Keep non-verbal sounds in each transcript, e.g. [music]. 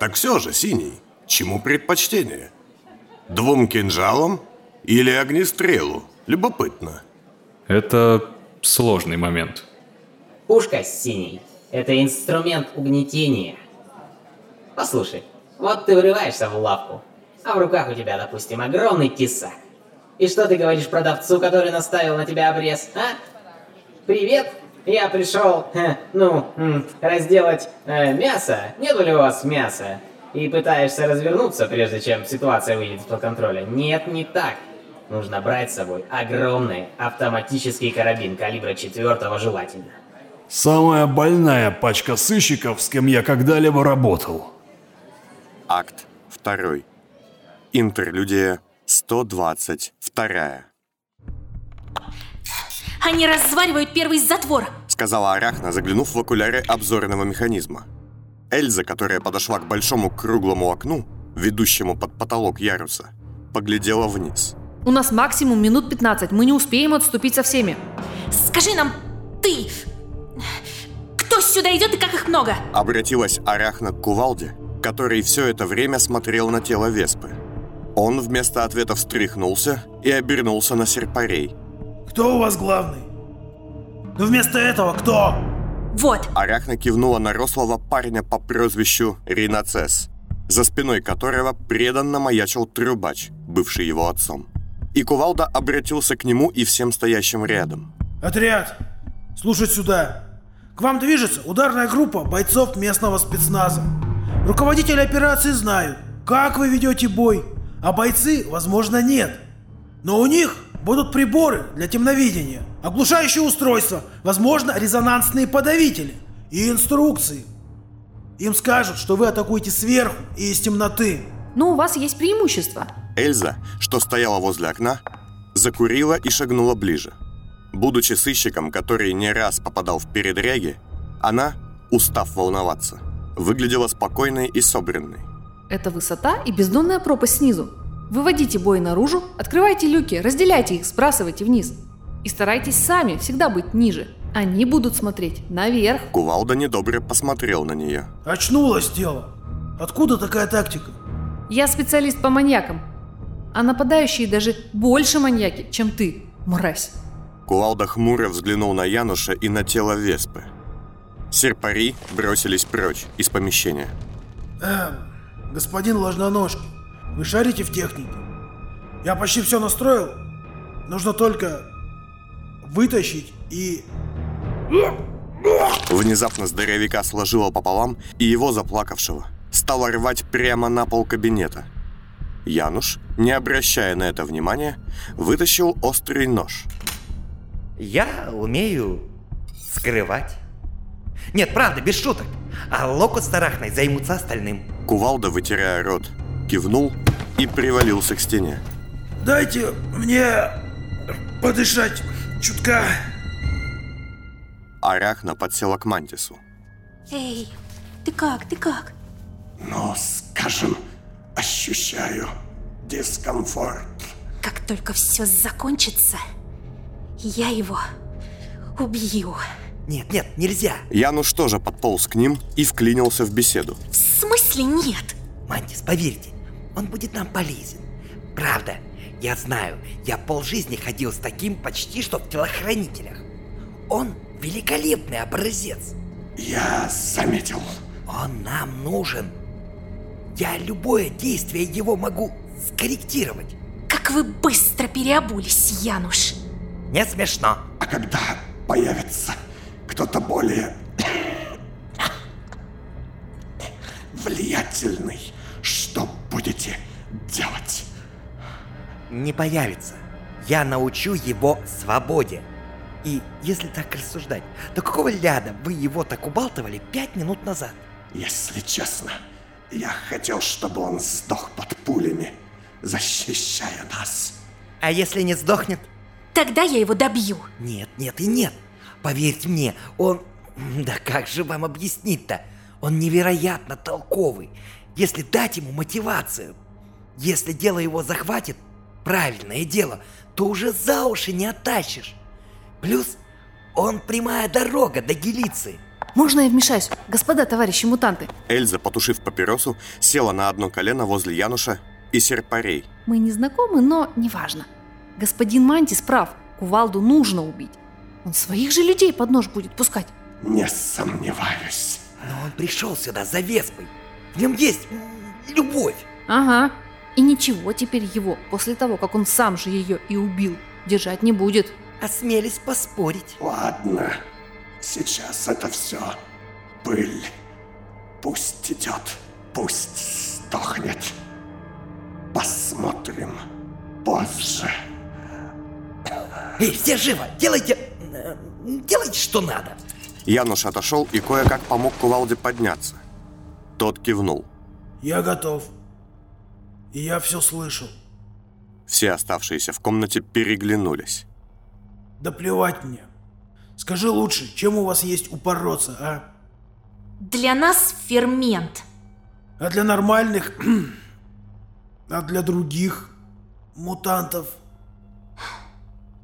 Так все же, Синий, чему предпочтение? Двум кинжалам или огнестрелу? Любопытно. Это сложный момент. Пушка синий – это инструмент угнетения. Послушай, вот ты врываешься в лавку, а в руках у тебя, допустим, огромный тесак. И что ты говоришь продавцу, который наставил на тебя обрез, а? Привет, я пришел, ну, разделать э, мясо. Нету ли у вас мяса? И пытаешься развернуться, прежде чем ситуация выйдет из-под контроля. Нет, не так. Нужно брать с собой огромный автоматический карабин калибра четвертого желательно. Самая больная пачка сыщиков, с кем я когда-либо работал. Акт второй. Интерлюдия 122. Они разваривают первый затвор. Сказала Арахна, заглянув в окуляры обзорного механизма. Эльза, которая подошла к большому круглому окну, ведущему под потолок яруса, поглядела вниз. У нас максимум минут 15, мы не успеем отступить со всеми. Скажи нам, ты... Кто сюда идет и как их много? Обратилась Арахна к Кувалде, который все это время смотрел на тело Веспы. Он вместо ответа встряхнулся и обернулся на серпарей. Кто у вас главный? Но вместо этого кто? Вот. Арахна кивнула на рослого парня по прозвищу Риноцес, за спиной которого преданно маячил Трубач, бывший его отцом. И Кувалда обратился к нему и всем стоящим рядом. Отряд, слушать сюда. К вам движется ударная группа бойцов местного спецназа. Руководители операции знают, как вы ведете бой, а бойцы, возможно, нет. Но у них будут приборы для темновидения, оглушающие устройства, возможно, резонансные подавители и инструкции. Им скажут, что вы атакуете сверху и из темноты. Но у вас есть преимущество. Эльза, что стояла возле окна, закурила и шагнула ближе. Будучи сыщиком, который не раз попадал в передряги, она, устав волноваться, выглядела спокойной и собранной. Это высота и бездонная пропасть снизу. Выводите бой наружу, открывайте люки, разделяйте их, сбрасывайте вниз. И старайтесь сами всегда быть ниже. Они будут смотреть наверх. Кувалда недобро посмотрел на нее. Очнулось дело. Откуда такая тактика? Я специалист по маньякам. А нападающие даже больше маньяки, чем ты, мразь. Кувалда хмуро взглянул на Януша и на тело Веспы. Серпари бросились прочь из помещения. Эм, господин Ложноножки, вы шарите в технике? Я почти все настроил. Нужно только вытащить и... Внезапно здоровяка сложило пополам, и его заплакавшего стало рвать прямо на пол кабинета. Януш, не обращая на это внимания, вытащил острый нож. Я умею скрывать. Нет, правда, без шуток. А Локус с Тарахной займутся остальным. Кувалда, вытирая рот, кивнул и привалился к стене. Дайте мне подышать чутка. Арахна подсела к Мантису. Эй, ты как, ты как? Ну, скажем, ощущаю дискомфорт. Как только все закончится, я его убью. Нет, нет, нельзя. Януш тоже подполз к ним и вклинился в беседу. В смысле нет? Мантис, поверьте, он будет нам полезен. Правда, я знаю, я полжизни ходил с таким почти что в телохранителях. Он великолепный образец. Я заметил. Он нам нужен. Я любое действие его могу скорректировать. Как вы быстро переобулись, Януш. Не смешно. А когда появится кто-то более [coughs] влиятельный, будете делать? Не появится. Я научу его свободе. И если так рассуждать, то какого ляда вы его так убалтывали пять минут назад? Если честно, я хотел, чтобы он сдох под пулями, защищая нас. А если не сдохнет? Тогда я его добью. Нет, нет и нет. Поверьте мне, он... Да как же вам объяснить-то? Он невероятно толковый. Если дать ему мотивацию, если дело его захватит, правильное дело, то уже за уши не оттащишь. Плюс он прямая дорога до Гелиции. Можно я вмешаюсь? Господа товарищи мутанты, Эльза, потушив папиросу, села на одно колено возле Януша и серпарей. мы не знакомы, но неважно. Господин Мантис прав, кувалду нужно убить. Он своих же людей под нож будет пускать. Не сомневаюсь. Но он пришел сюда за Веспой. В нем есть любовь. Ага. И ничего теперь его, после того, как он сам же ее и убил, держать не будет. Осмелись поспорить. Ладно, сейчас это все пыль. Пусть идет, пусть сдохнет. Посмотрим позже. Эй, все живо! Делайте... э, Делайте, что надо. Януш отошел и кое-как помог кувалде подняться. Тот кивнул. Я готов. И я все слышал. Все оставшиеся в комнате переглянулись. Да плевать мне. Скажи лучше, чем у вас есть упороться, а? Для нас фермент. А для нормальных... [clears throat] а для других мутантов?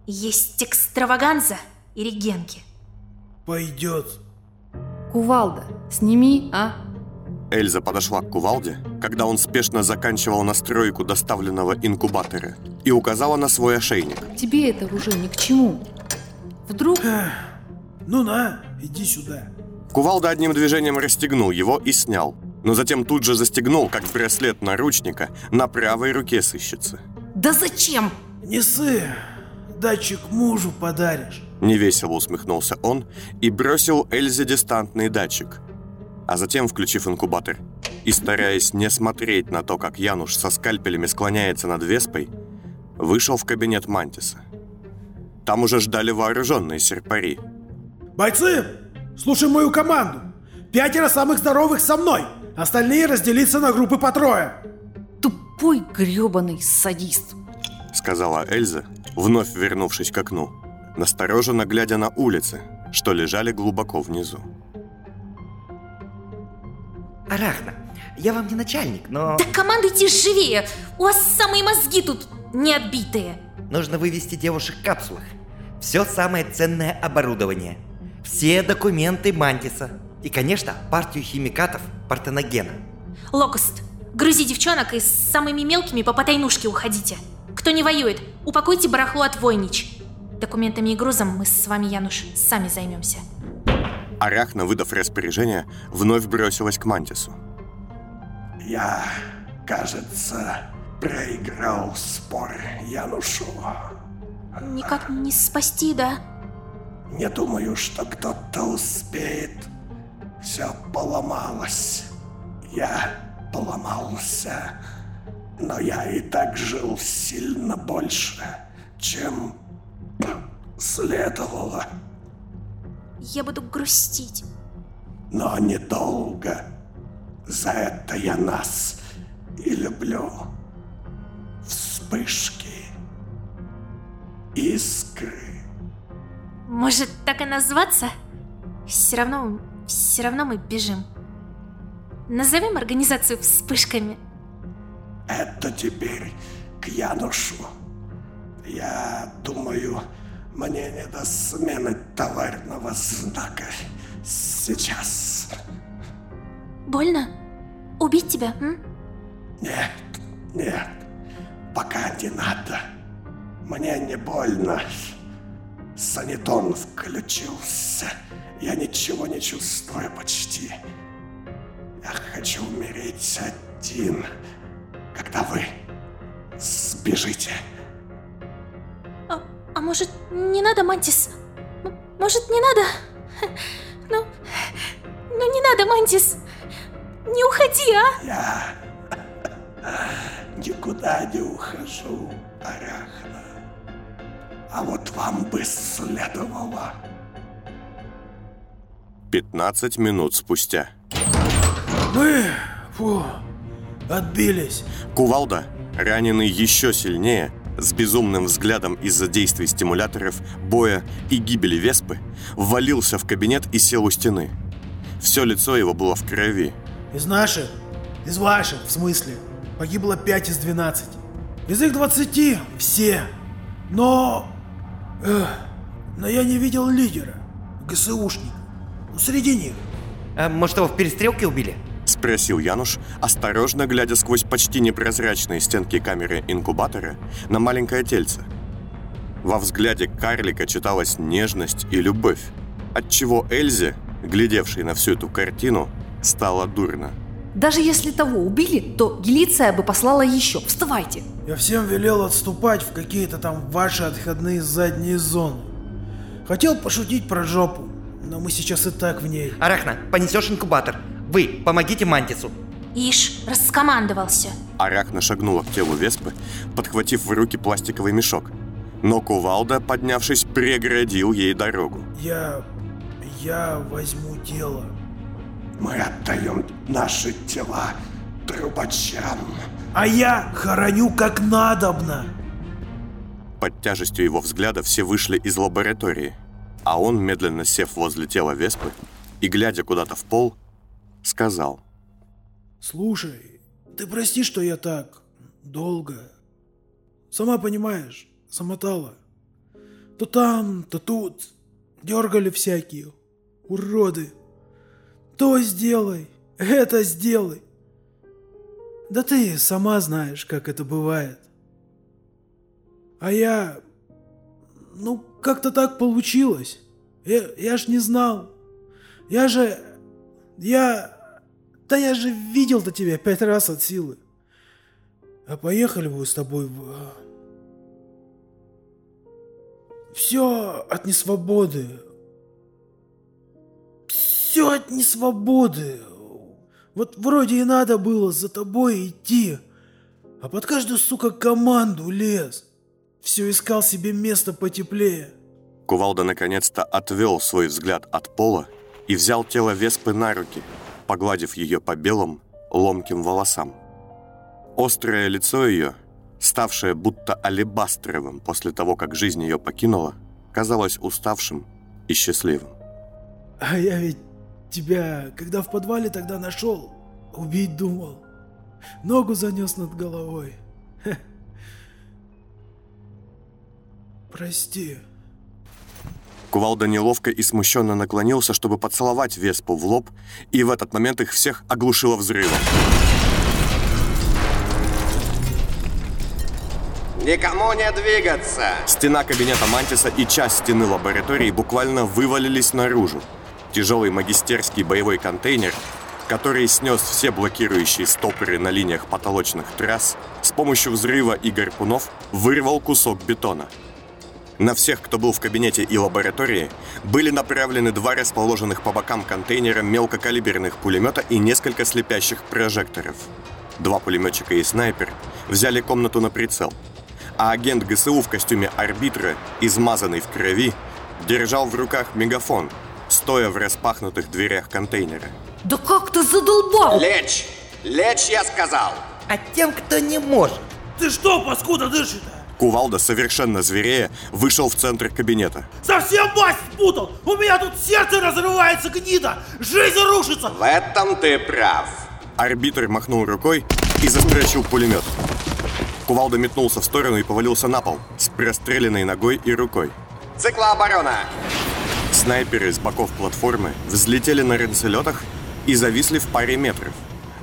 Есть экстраваганза и регенки. Пойдет. Кувалда, сними, а? Эльза подошла к кувалде, когда он спешно заканчивал настройку доставленного инкубатора и указала на свой ошейник. Тебе это уже ни к чему. Вдруг... Ну на, иди сюда. Кувалда одним движением расстегнул его и снял, но затем тут же застегнул, как браслет наручника, на правой руке сыщицы. Да зачем? Не ссы, датчик мужу подаришь. Невесело усмехнулся он и бросил Эльзе дистантный датчик. А затем, включив инкубатор и стараясь не смотреть на то, как Януш со скальпелями склоняется над Веспой, вышел в кабинет Мантиса. Там уже ждали вооруженные серпари. Бойцы, слушай мою команду. Пятеро самых здоровых со мной. Остальные разделиться на группы по трое. Тупой грёбаный садист. сказала Эльза, вновь вернувшись к окну, настороженно глядя на улицы, что лежали глубоко внизу. Арахна, я вам не начальник, но... Так командуйте живее! У вас самые мозги тут не отбитые. Нужно вывести девушек в капсулах. Все самое ценное оборудование. Все документы Мантиса. И, конечно, партию химикатов Партеногена. Локост, грузи девчонок и с самыми мелкими по потайнушке уходите. Кто не воюет, упакуйте барахло от Войнич. Документами и грузом мы с вами, Януш, сами займемся. Арахна, выдав распоряжение, вновь бросилась к Мантису. Я, кажется, проиграл спор Янушу. Никак не спасти, да? Не думаю, что кто-то успеет. Все поломалось. Я поломался. Но я и так жил сильно больше, чем следовало. Я буду грустить. Но недолго. За это я нас и люблю. Вспышки. Искры. Может, так и назваться? Все равно, все равно мы бежим. Назовем организацию вспышками. Это теперь к Янушу. Я думаю, мне не до смены товарного знака. Сейчас. Больно? Убить тебя, м? Нет, нет, пока не надо. Мне не больно. Санитон включился. Я ничего не чувствую почти. Я хочу умереть один, когда вы сбежите. Может, не надо, Мантис? М- Может, не надо? [laughs] Ну, ну не надо, Мантис. Не уходи, а? Я никуда не ухожу, Арахна. А вот вам бы следовало. 15 минут спустя. Мы, фу, отбились. Кувалда, раненый еще сильнее, с безумным взглядом из-за действий стимуляторов, боя и гибели Веспы, ввалился в кабинет и сел у стены. Все лицо его было в крови. Из наших, из ваших, в смысле, погибло 5 из 12. Из их 20 все. Но... эх, но я не видел лидера, ГСУшника. Ну, среди них. А, может, его в перестрелке убили? Спросил Януш, осторожно глядя сквозь почти непрозрачные стенки камеры инкубатора на маленькое тельце. Во взгляде карлика читалась нежность и любовь, отчего Эльзе, глядевшей на всю эту картину, стало дурно. Даже если того убили, то Гелиция бы послала еще. Вставайте. Я всем велел отступать в какие-то там ваши отходные задние зоны. Хотел пошутить про жопу, но мы сейчас и так в ней. Арахна, понесешь инкубатор. Вы помогите Мантису. Ишь, раскомандовался. Арахна шагнула к телу Веспы, подхватив в руки пластиковый мешок. Но Кувалда, поднявшись, преградил ей дорогу. Я... я возьму тело. Мы отдаем наши тела трубачам. А я хороню как надобно. Под тяжестью его взгляда все вышли из лаборатории, а он, медленно сев возле тела Веспы и глядя куда-то в пол, сказал. Слушай, ты прости, что я так долго. Сама понимаешь, замотала. То там, то тут. Дергали всякие. Уроды. То сделай, это сделай. Да ты сама знаешь, как это бывает. А я... Ну, как-то так получилось. Я, я ж не знал. Я же... Я... Да я же видел-то тебя пять раз от силы. А поехали вы с тобой в... Все от несвободы. Все от несвободы. Вот вроде и надо было за тобой идти. А под каждую, сука, команду лез. Все искал себе место потеплее. Кувалда наконец-то отвел свой взгляд от пола и взял тело Веспы на руки, погладив ее по белым, ломким волосам. Острое лицо ее, ставшее будто алебастровым после того, как жизнь ее покинула, казалось уставшим и счастливым. А я ведь тебя, когда в подвале тогда нашел, убить думал. Ногу занес над головой. Прости. Кувалда неловко и смущенно наклонился, чтобы поцеловать Веспу в лоб, и в этот момент их всех оглушило взрывом. Никому не двигаться! Стена кабинета Мантиса и часть стены лаборатории буквально вывалились наружу. Тяжелый магистерский боевой контейнер, который снес все блокирующие стопоры на линиях потолочных трасс, с помощью взрыва и гарпунов вырвал кусок бетона. На всех, кто был в кабинете и лаборатории, были направлены два расположенных по бокам контейнера мелкокалиберных пулемета и несколько слепящих прожекторов. Два пулеметчика и снайпер взяли комнату на прицел, а агент ГСУ в костюме арбитра, измазанный в крови, держал в руках мегафон, стоя в распахнутых дверях контейнера. Да как ты задолбал! Лечь! Лечь, я сказал! А тем, кто не может. Ты что, паскуда дышит-то? Кувалда, совершенно зверея, вышел в центр кабинета. Совсем масть спутал! У меня тут сердце разрывается, гнида! Жизнь рушится! В этом ты прав. Арбитр махнул рукой и застрочил пулемет. Кувалда метнулся в сторону и повалился на пол с простреленной ногой и рукой. Циклооборона! Снайперы с боков платформы взлетели на ренцелетах и зависли в паре метров.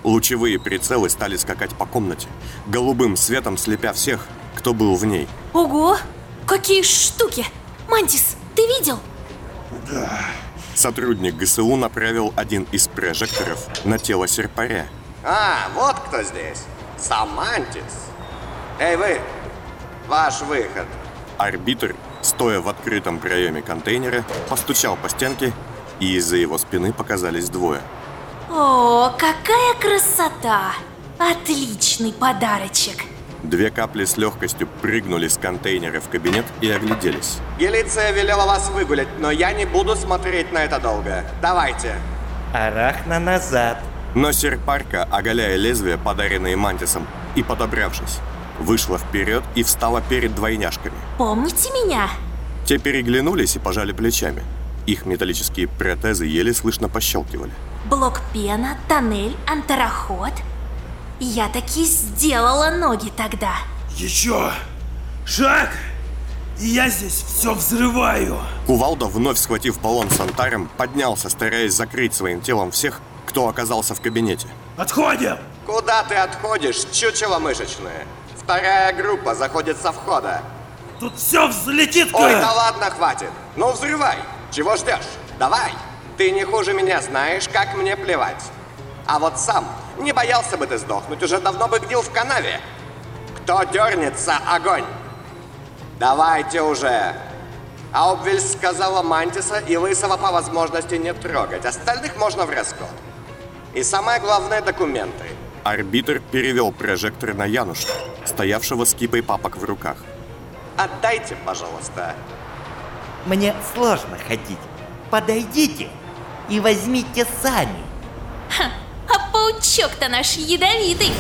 Лучевые прицелы стали скакать по комнате, голубым светом слепя всех, кто был в ней. Ого! Какие штуки! Мантис, ты видел? Сотрудник ГСУ направил один из прожекторов на тело серпаря. А, вот кто здесь. Самантис. Эй, вы! Ваш выход. Арбитр, стоя в открытом проеме контейнера, постучал по стенке, и из-за его спины показались двое. О, какая красота! Отличный подарочек! Две капли с легкостью прыгнули с контейнера в кабинет и огляделись. Гелиция велела вас выгулять, но я не буду смотреть на это долго. Давайте. Арахна назад. Но серпарка, оголяя лезвие, подаренное Мантисом, и подобравшись, вышла вперед и встала перед двойняшками. Помните меня? Те переглянулись и пожали плечами. Их металлические протезы еле слышно пощелкивали. Блок пена, тоннель, антароход. Я таки сделала ноги тогда. Еще! Шаг! и я здесь все взрываю. Кувалда, вновь схватив баллон с антарем, поднялся, стараясь закрыть своим телом всех, кто оказался в кабинете. Отходим! Куда ты отходишь, чучело мышечное? Вторая группа заходит со входа. Тут все взлетит, Ой, ка- да ладно, хватит. Ну взрывай. Чего ждешь? Давай. Ты не хуже меня знаешь, как мне плевать. А вот сам, не боялся бы ты сдохнуть, уже давно бы гнил в канаве. Кто дернется, огонь. Давайте уже. Аубвель сказала Мантиса и Лысого по возможности не трогать. Остальных можно в расход. И самое главное, документы. Арбитр перевел прожектор на Януша, стоявшего с кипой папок в руках. Отдайте, пожалуйста. Мне сложно ходить. Подойдите и возьмите сами. Ха, паучок-то наш ядовитый.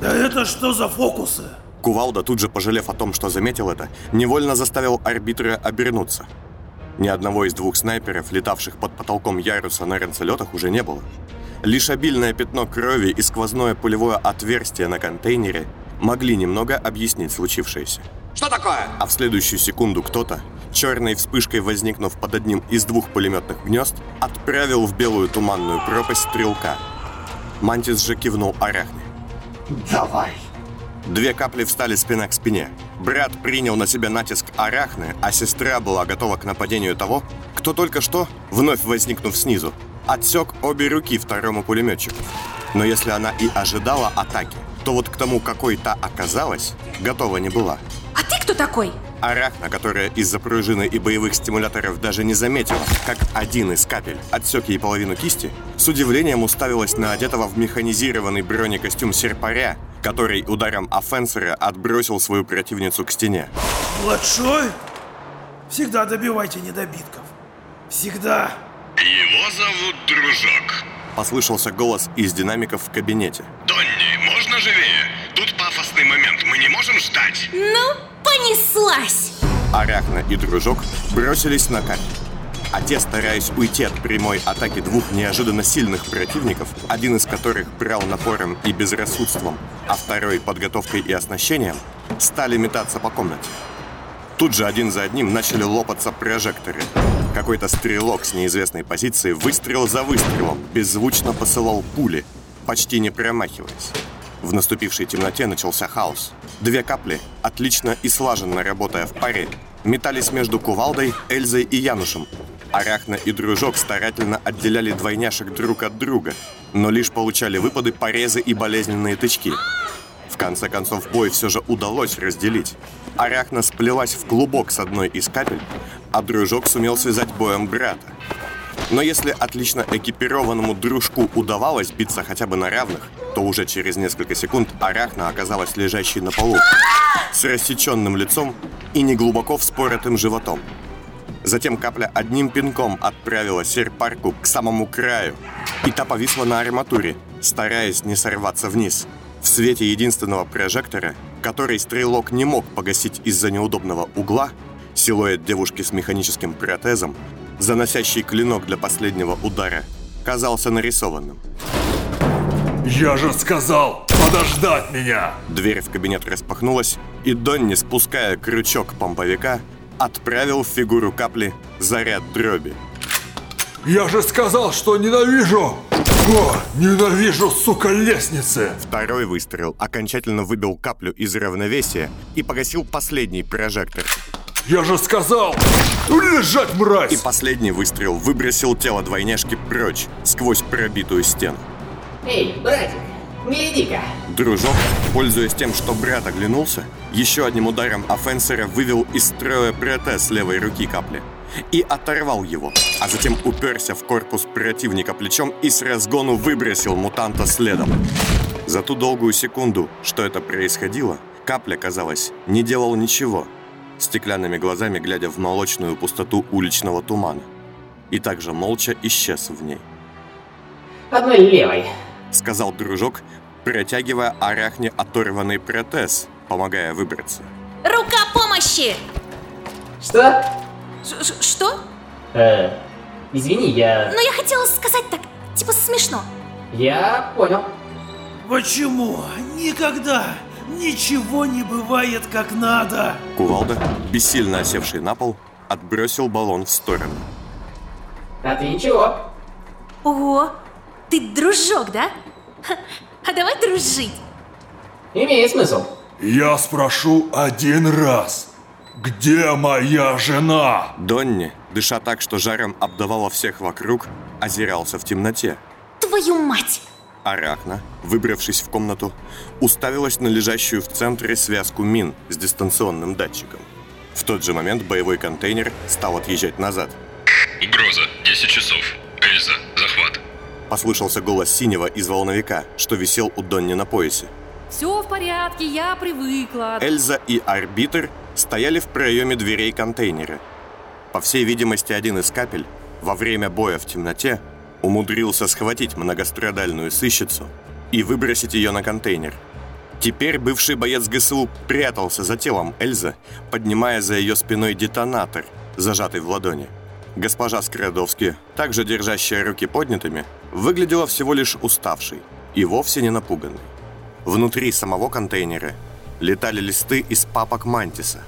Да это что за фокусы? Кувалда, тут же пожалев о том, что заметил это, невольно заставил арбитра обернуться. Ни одного из двух снайперов, летавших под потолком яруса на ранцелетах, уже не было. Лишь обильное пятно крови и сквозное пулевое отверстие на контейнере могли немного объяснить случившееся. Что такое? А в следующую секунду кто-то, черной вспышкой возникнув под одним из двух пулеметных гнезд, отправил в белую туманную пропасть стрелка. Мантис же кивнул Арахне. Давай. Две капли встали спина к спине. Брат принял на себя натиск Арахны, а сестра была готова к нападению того, кто только что, вновь возникнув снизу, отсек обе руки второму пулеметчику. Но если она и ожидала атаки, то вот к тому, какой та оказалась, готова не была. А ты кто такой? Арахна, которая из-за пружины и боевых стимуляторов даже не заметила, как один из капель отсек ей половину кисти, с удивлением уставилась на одетого в механизированный бронекостюм серпаря, который ударом офенсера отбросил свою противницу к стене. Младшой? Всегда добивайте недобитков. Всегда. Его зовут Дружок. Послышался голос из динамиков в кабинете. Донни, можно живее? Тут пафосный момент, мы не можем ждать. Ну, понеслась. Арахна и Дружок бросились на капель. А те, стараясь уйти от прямой атаки двух неожиданно сильных противников, один из которых брал напором и безрассудством, а второй подготовкой и оснащением, стали метаться по комнате. Тут же один за одним начали лопаться прожекторы. Какой-то стрелок с неизвестной позиции выстрел за выстрелом беззвучно посылал пули, почти не промахиваясь. В наступившей темноте начался хаос. Две капли, отлично и слаженно работая в паре, метались между Кувалдой, Эльзой и Янушем. Арахна и Дружок старательно отделяли двойняшек друг от друга, но лишь получали выпады, порезы и болезненные тычки. В конце концов, бой все же удалось разделить. Арахна сплелась в клубок с одной из капель, а Дружок сумел связать боем брата. Но если отлично экипированному дружку удавалось биться хотя бы на равных, то уже через несколько секунд Арахна оказалась лежащей на полу, с рассеченным лицом и неглубоко вспоротым животом. Затем капля одним пинком отправила серпарку к самому краю, и та повисла на арматуре, стараясь не сорваться вниз. В свете единственного прожектора, который стрелок не мог погасить из-за неудобного угла, силуэт девушки с механическим протезом, заносящий клинок для последнего удара, казался нарисованным. Я же сказал подождать меня! Дверь в кабинет распахнулась, и Донни, спуская крючок помповика, отправил в фигуру капли заряд дроби. Я же сказал, что ненавижу! О, ненавижу, сука, лестницы! Второй выстрел окончательно выбил каплю из равновесия и погасил последний прожектор. Я же сказал! Лежать, мразь! И последний выстрел выбросил тело двойняшки прочь, сквозь пробитую стену. Эй, братик, гляди-ка. Дружок, пользуясь тем, что брат оглянулся, еще одним ударом офенсера вывел из строя протез левой руки капли и оторвал его, а затем уперся в корпус противника плечом и с разгону выбросил мутанта следом. За ту долгую секунду, что это происходило, капля, казалось, не делал ничего, стеклянными глазами глядя в молочную пустоту уличного тумана, и также молча исчез в ней. Одной левой. Сказал дружок, протягивая арахне оторванный протез, помогая выбраться. Рука помощи! Что? Ш- Что? Э, извини, я... Ну, я хотела сказать так, типа смешно. Я понял. Почему никогда Ничего не бывает как надо. Кувалда, бессильно осевший на пол, отбросил баллон в сторону. А ты ничего. Ого, ты дружок, да? А давай дружить. Имеет смысл. Я спрошу один раз. Где моя жена? Донни, дыша так, что жаром обдавало всех вокруг, озирался в темноте. Твою мать! Арахна, выбравшись в комнату, уставилась на лежащую в центре связку мин с дистанционным датчиком. В тот же момент боевой контейнер стал отъезжать назад. Угроза. 10 часов. Эльза, захват. Послышался голос синего из волновика, что висел у Донни на поясе. Все в порядке, я привыкла. Эльза и арбитр стояли в проеме дверей контейнера. По всей видимости, один из капель во время боя в темноте умудрился схватить многострадальную сыщицу и выбросить ее на контейнер. Теперь бывший боец ГСУ прятался за телом Эльзы, поднимая за ее спиной детонатор, зажатый в ладони. Госпожа Скрадовски, также держащая руки поднятыми, выглядела всего лишь уставшей и вовсе не напуганной. Внутри самого контейнера летали листы из папок Мантиса.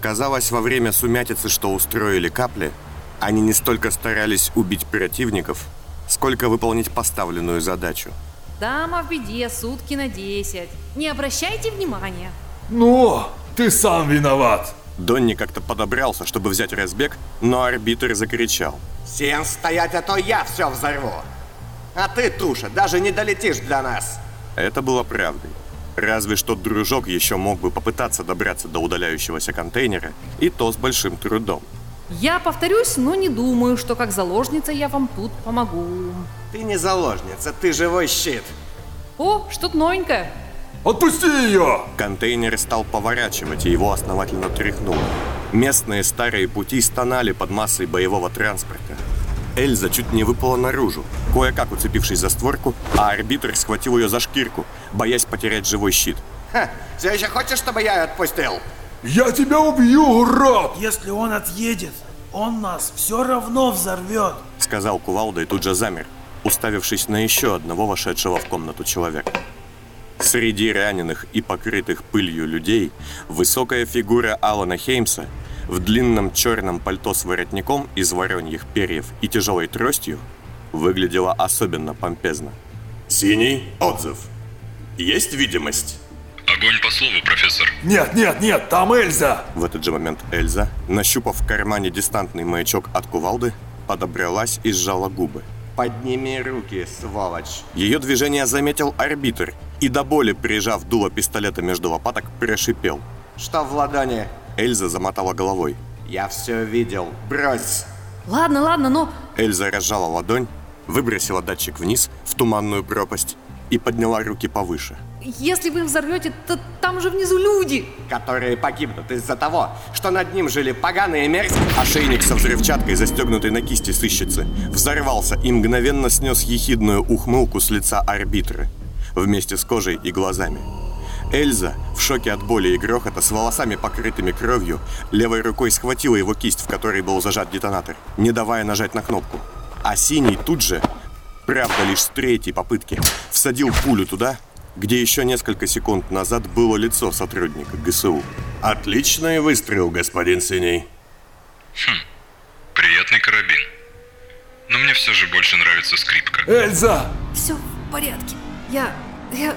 Казалось, во время сумятицы, что устроили капли, они не столько старались убить противников, сколько выполнить поставленную задачу. Дама в беде, сутки на 10. Не обращайте внимания. Ну, ты сам виноват. Донни как-то подобрался, чтобы взять разбег, но арбитр закричал. Всем стоять, а то я все взорву. А ты, Туша, даже не долетишь для нас. Это было правдой. Разве что дружок еще мог бы попытаться добраться до удаляющегося контейнера, и то с большим трудом. Я повторюсь, но не думаю, что как заложница я вам тут помогу. Ты не заложница, ты живой щит. О, что-то новенькое. Отпусти ее! Контейнер стал поворачивать, и его основательно тряхнуло. Местные старые пути стонали под массой боевого транспорта. Эльза чуть не выпала наружу, кое-как уцепившись за створку, а арбитр схватил ее за шкирку, боясь потерять живой щит. Ха, все еще хочешь, чтобы я ее отпустил? Я тебя убью, урод! Если он отъедет, он нас все равно взорвет. Сказал Кувалда и тут же замер, уставившись на еще одного вошедшего в комнату человека. Среди раненых и покрытых пылью людей высокая фигура Алана Хеймса в длинном черном пальто с воротником из вороньих перьев и тяжелой тростью выглядела особенно помпезно. Синий отзыв. Есть видимость? Огонь по слову, профессор. Нет, нет, нет, там Эльза! В этот же момент Эльза, нащупав в кармане дистантный маячок от кувалды, подобралась и сжала губы. Подними руки, сволочь. Ее движение заметил арбитр и до боли, прижав дуло пистолета между лопаток, прошипел. Что в ладони? Эльза замотала головой. Я все видел. Брось. Ладно, ладно, но... Эльза разжала ладонь, выбросила датчик вниз, в туманную пропасть, и подняла руки повыше. Если вы взорвете, то там же внизу люди. Которые погибнут из-за того, что над ним жили поганые мерзкие... Ошейник со взрывчаткой, застегнутый на кисти сыщицы, взорвался и мгновенно снес ехидную ухмылку с лица арбитра, вместе с кожей и глазами. Эльза, в шоке от боли и грохота, с волосами покрытыми кровью, левой рукой схватила его кисть, в которой был зажат детонатор, не давая нажать на кнопку. А синий тут же, правда лишь с третьей попытки, всадил пулю туда, где еще несколько секунд назад было лицо сотрудника ГСУ. Отличный выстрел, господин Синий. Приятный карабин. Но мне все же больше нравится скрипка. Эльза! Все в порядке. Я... я...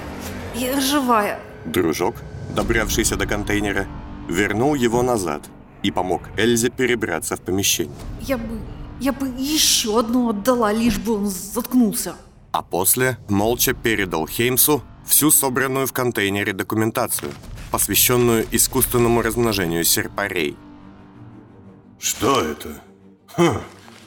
я живая. Дружок, добравшийся до контейнера, вернул его назад и помог Эльзе перебраться в помещение. Я бы... я бы еще одну отдала, лишь бы он заткнулся. А после молча передал Хеймсу всю собранную в контейнере документацию, посвященную искусственному размножению серпарей. Что это? Хм,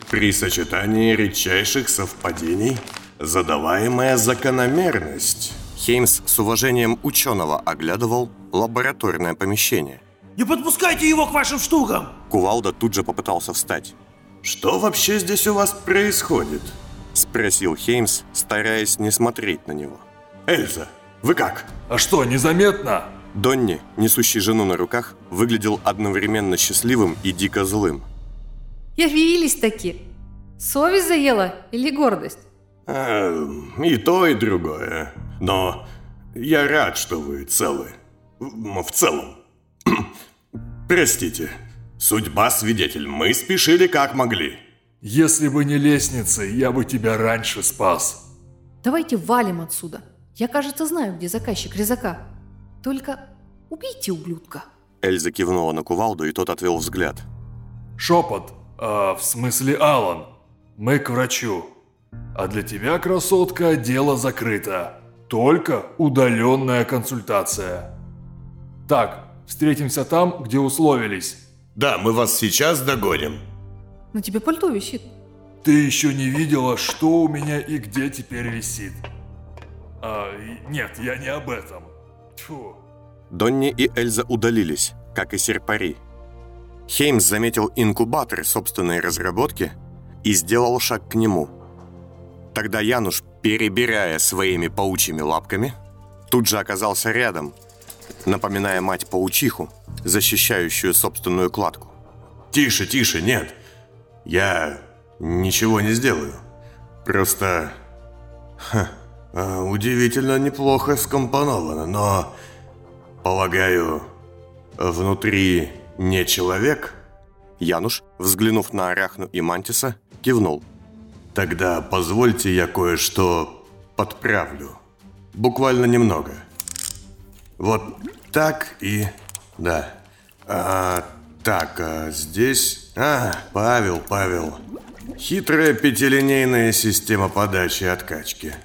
при сочетании редчайших совпадений задаваемая закономерность. Хеймс с уважением ученого оглядывал лабораторное помещение. Не подпускайте его к вашим штукам. Кувалда тут же попытался встать. Что вообще здесь у вас происходит? Спросил Хеймс, стараясь не смотреть на него. Эльза, вы как? А что, незаметно? Донни, несущий жену на руках, выглядел одновременно счастливым и дико злым. Явились таки. Совесть заела или гордость? Эм, и то, и другое. Но я рад, что вы целы. в, целом. [clears throat] Простите. Судьба свидетель. Мы спешили как могли. Если бы не лестница, я бы тебя раньше спас. Давайте валим отсюда. Я, кажется, знаю, где заказчик резака. Только убейте ублюдка. Эльза кивнула на кувалду, и тот отвел взгляд. Шепот, а, в смысле Алан, мы к врачу. А для тебя, красотка, дело закрыто. Только удаленная консультация. Так, встретимся там, где условились. Да, мы вас сейчас догоним. На тебе пальто висит. Ты еще не видела, что у меня и где теперь висит. А, нет, я не об этом. Тьфу. Донни и Эльза удалились, как и серпари. Хеймс заметил инкубатор собственной разработки и сделал шаг к нему. Тогда Януш, перебирая своими паучьими лапками, тут же оказался рядом, напоминая мать-паучиху, защищающую собственную кладку. «Тише, тише, нет! Я ничего не сделаю. Просто... Ха, удивительно неплохо скомпоновано, но... Полагаю, внутри не человек?» Януш, взглянув на Арахну и Мантиса, кивнул. «Тогда позвольте я кое-что подправлю. Буквально немного. Вот так и... да. А, так, а здесь... А, Павел, Павел. Хитрая пятилинейная система подачи и откачки.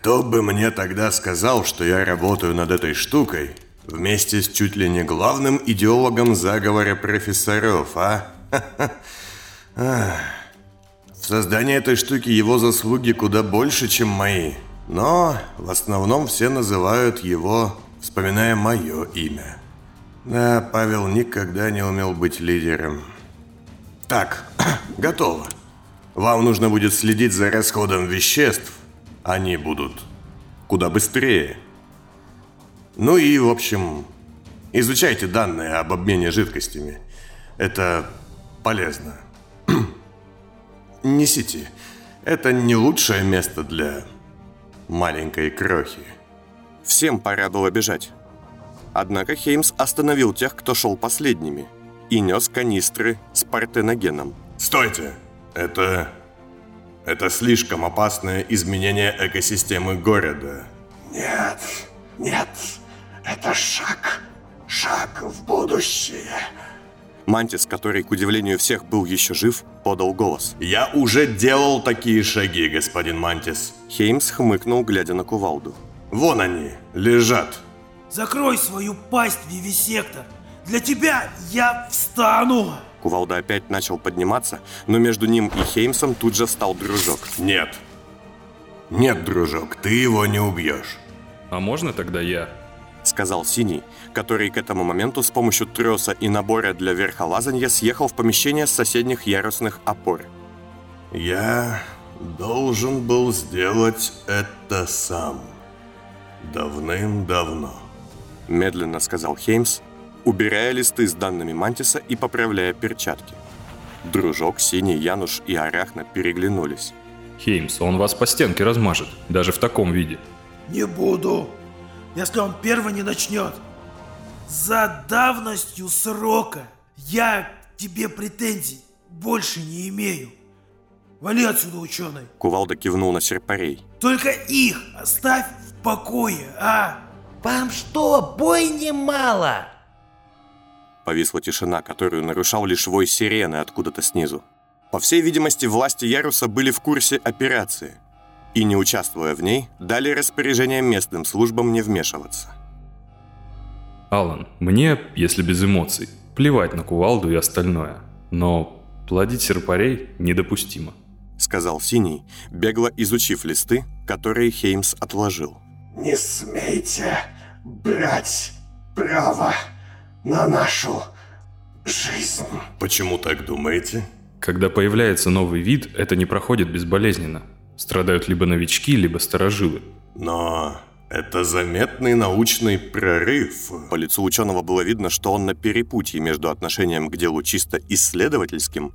Кто бы мне тогда сказал, что я работаю над этой штукой вместе с чуть ли не главным идеологом заговора профессоров, а? [laughs] В создании этой штуки его заслуги куда больше, чем мои. Но в основном все называют его, вспоминая мое имя. Да, Павел никогда не умел быть лидером. Так, [clears throat] готово. Вам нужно будет следить за расходом веществ. Они будут куда быстрее. Ну и, в общем, изучайте данные об обмене жидкостями. Это полезно. [clears throat] Несите. Это не лучшее место для маленькой крохи. Всем пора было бежать. Однако Хеймс остановил тех, кто шел последними, и нес канистры с партеногеном. «Стойте! Это... это слишком опасное изменение экосистемы города». Нет, нет, это шаг, шаг в будущее. Мантис, который, к удивлению всех, был еще жив, подал голос. «Я уже делал такие шаги, господин Мантис!» Хеймс хмыкнул, глядя на кувалду. «Вон они, лежат!» Закрой свою пасть, Вивисектор! Для тебя я встану! Кувалда опять начал подниматься, но между ним и Хеймсом тут же встал дружок. «Нет! Нет, дружок, ты его не убьешь!» «А можно тогда я?» Сказал Синий, который к этому моменту с помощью троса и набора для верхолазанья съехал в помещение с соседних ярусных опор. «Я должен был сделать это сам. Давным-давно», — медленно сказал Хеймс, убирая листы с данными Мантиса и поправляя перчатки. Дружок, Синий, Януш и Арахна переглянулись. Хеймс, он вас по стенке размажет, даже в таком виде. Не буду, если он первый не начнет. За давностью срока я тебе претензий больше не имею. Вали отсюда, ученый. Кувалда кивнул на серпарей. Только их оставь в покое, а? Вам что, бойни мало? Повисла тишина, которую нарушал лишь вой сирены откуда-то снизу. По всей видимости, власти Яруса были в курсе операции и, не участвуя в ней, дали распоряжение местным службам не вмешиваться. Алан, мне, если без эмоций, плевать на кувалду и остальное, но плодить серпарей недопустимо. Сказал Синий, бегло изучив листы, которые Хеймс отложил. Не смейте брать право на нашу жизнь. Почему так думаете? Когда появляется новый вид, это не проходит безболезненно. Страдают либо новички, либо старожилы. Но это заметный научный прорыв. По лицу ученого было видно, что он на перепутье между отношением к делу чисто исследовательским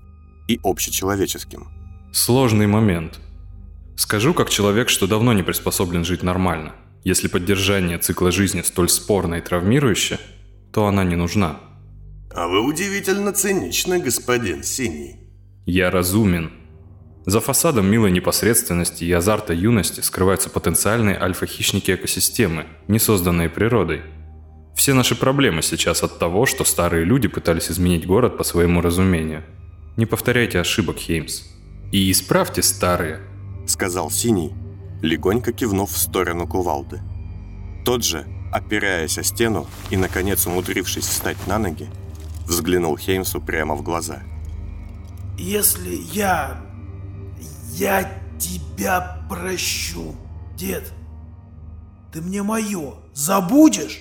и общечеловеческим. Сложный момент. Скажу как человек, что давно не приспособлен жить нормально. Если поддержание цикла жизни столь спорно и травмирующе, то она не нужна. А вы удивительно циничны, господин Синий. Я разумен. За фасадом милой непосредственности и азарта юности скрываются потенциальные альфа-хищники экосистемы, не созданные природой. Все наши проблемы сейчас от того, что старые люди пытались изменить город по своему разумению. Не повторяйте ошибок, Хеймс. И исправьте старые. Сказал Синий, легонько кивнув в сторону кувалды. Тот же, опираясь о стену и, наконец, умудрившись встать на ноги, взглянул Хеймсу прямо в глаза. Если я... Я тебя прощу, дед. Ты мне мое забудешь?